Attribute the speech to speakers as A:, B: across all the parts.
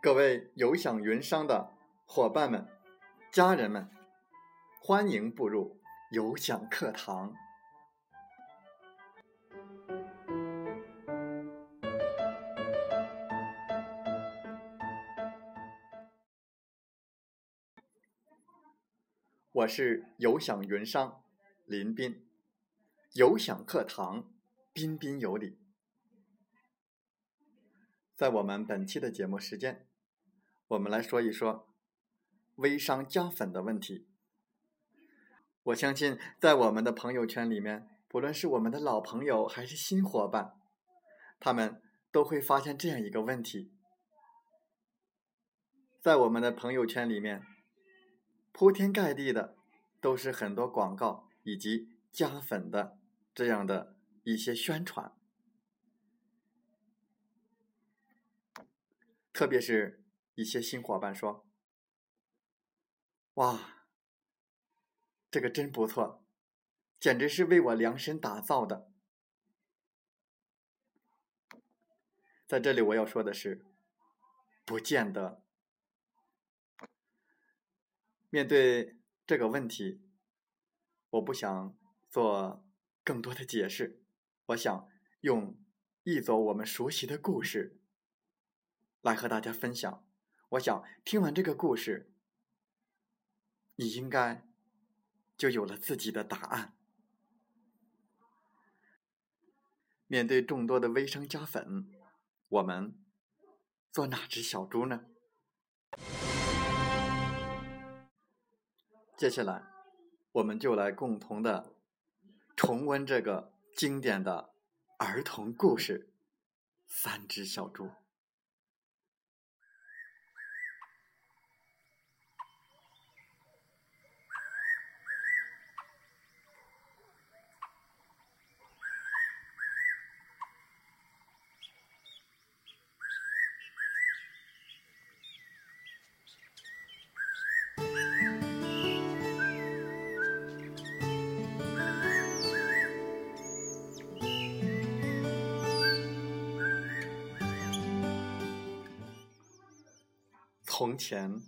A: 各位有享云商的伙伴们、家人们，欢迎步入有享课堂。我是有享云商林斌，有享课堂彬彬有礼。在我们本期的节目时间，我们来说一说微商加粉的问题。我相信，在我们的朋友圈里面，不论是我们的老朋友还是新伙伴，他们都会发现这样一个问题：在我们的朋友圈里面。铺天盖地的都是很多广告以及加粉的这样的一些宣传，特别是一些新伙伴说：“哇，这个真不错，简直是为我量身打造的。”在这里我要说的是，不见得。面对这个问题，我不想做更多的解释，我想用一则我们熟悉的故事来和大家分享。我想听完这个故事，你应该就有了自己的答案。面对众多的微商加粉，我们做哪只小猪呢？接下来，我们就来共同的重温这个经典的儿童故事《三只小猪》。从前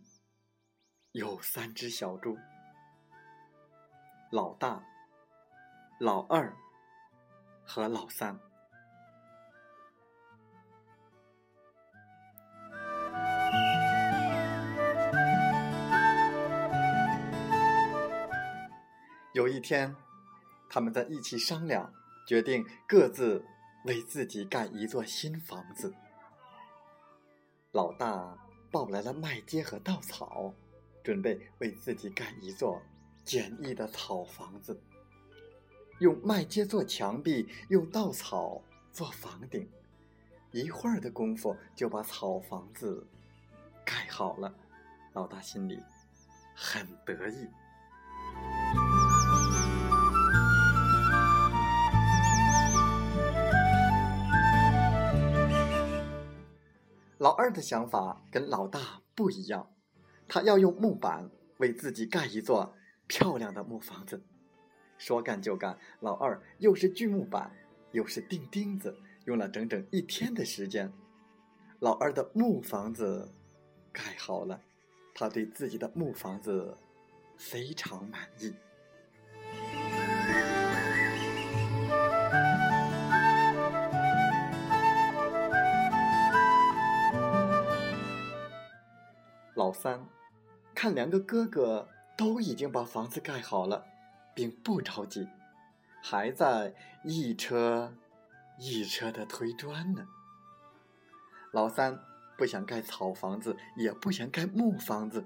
A: 有三只小猪，老大、老二和老三。有一天，他们在一起商量，决定各自为自己盖一座新房子。老大。抱来了麦秸和稻草，准备为自己盖一座简易的草房子。用麦秸做墙壁，用稻草做房顶，一会儿的功夫就把草房子盖好了。老大心里很得意。老二的想法跟老大不一样，他要用木板为自己盖一座漂亮的木房子。说干就干，老二又是锯木板，又是钉钉子，用了整整一天的时间，老二的木房子盖好了。他对自己的木房子非常满意。老三看两个哥哥都已经把房子盖好了，并不着急，还在一车一车的推砖呢。老三不想盖草房子，也不想盖木房子，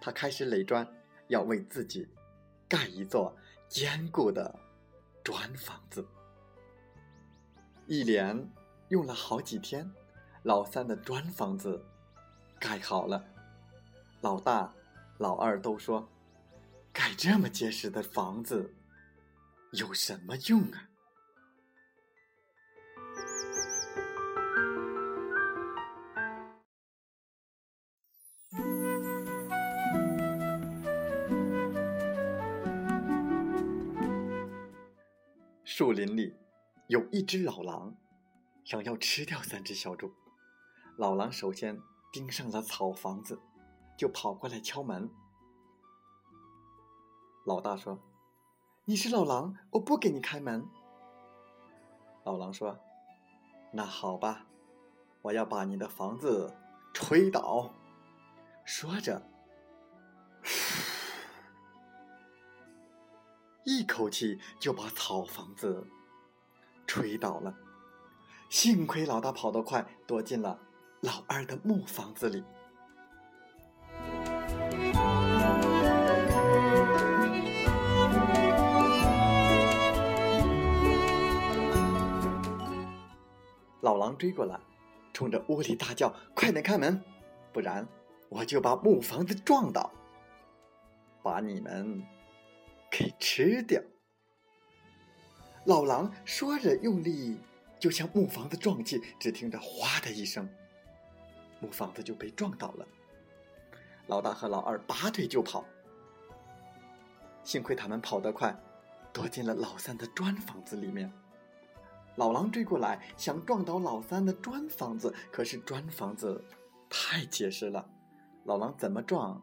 A: 他开始垒砖，要为自己盖一座坚固的砖房子。一连用了好几天，老三的砖房子盖好了。老大、老二都说：“盖这么结实的房子有什么用啊？”树林里有一只老狼，想要吃掉三只小猪。老狼首先盯上了草房子，就跑过来敲门。老大说：“你是老狼，我不给你开门。”老狼说：“那好吧，我要把你的房子吹倒。”说着，一口气就把草房子吹倒了。幸亏老大跑得快，躲进了老二的木房子里。老狼追过来，冲着屋里大叫：“快点开门，不然我就把木房子撞倒，把你们给吃掉！”老狼说着，用力。就向木房子撞去，只听着“哗”的一声，木房子就被撞倒了。老大和老二拔腿就跑，幸亏他们跑得快，躲进了老三的砖房子里面。老狼追过来，想撞倒老三的砖房子，可是砖房子太结实了，老狼怎么撞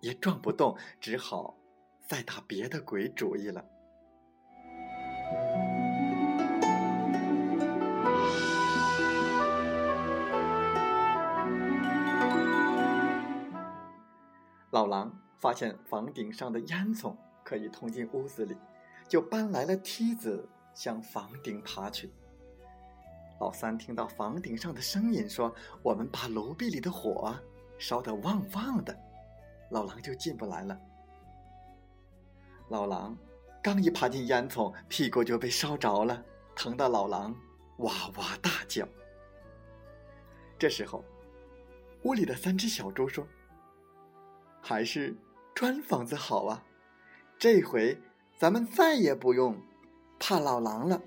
A: 也撞不动，只好再打别的鬼主意了。老狼发现房顶上的烟囱可以通进屋子里，就搬来了梯子向房顶爬去。老三听到房顶上的声音，说：“我们把炉壁里的火烧得旺旺的。”老狼就进不来了。老狼刚一爬进烟囱，屁股就被烧着了，疼得老狼哇哇大叫。这时候，屋里的三只小猪说。还是砖房子好啊！这回咱们再也不用怕老狼了。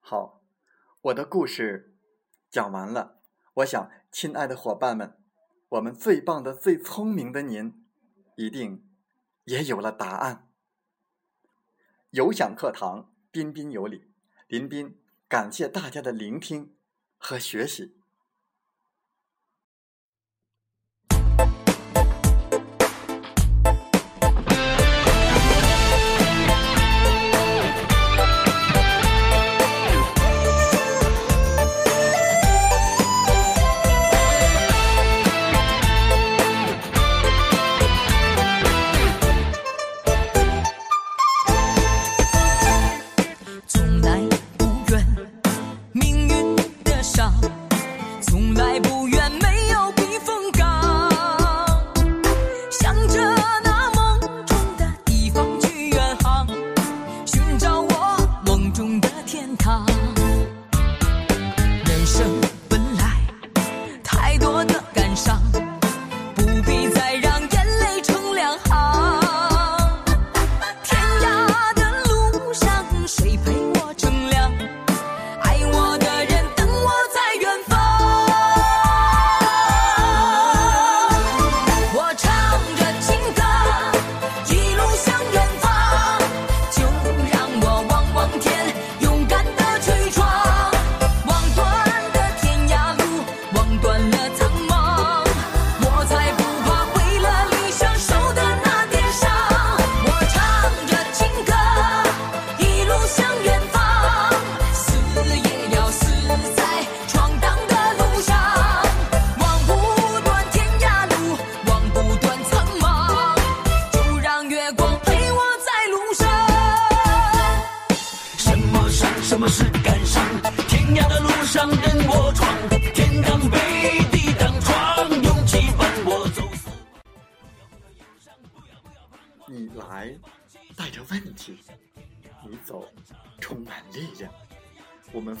A: 好，我的故事讲完了。我想，亲爱的伙伴们，我们最棒的、最聪明的您，一定也有了答案。有享课堂，彬彬有礼。林彬，感谢大家的聆听和学习。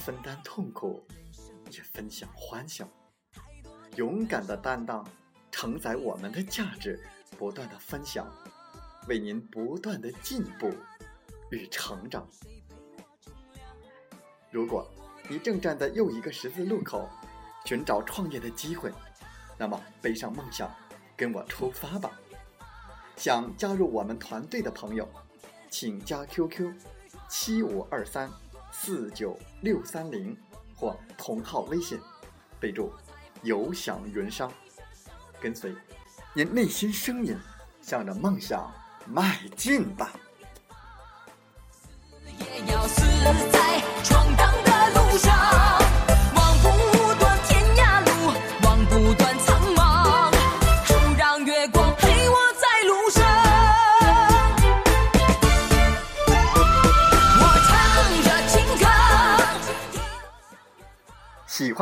A: 分担痛苦，也分享欢笑。勇敢的担当，承载我们的价值，不断的分享，为您不断的进步与成长。如果你正站在又一个十字路口，寻找创业的机会，那么背上梦想，跟我出发吧！想加入我们团队的朋友，请加 QQ：七五二三四九六三零或同号微信，备注“有享云商”，跟随您内心声音，向着梦想迈进吧！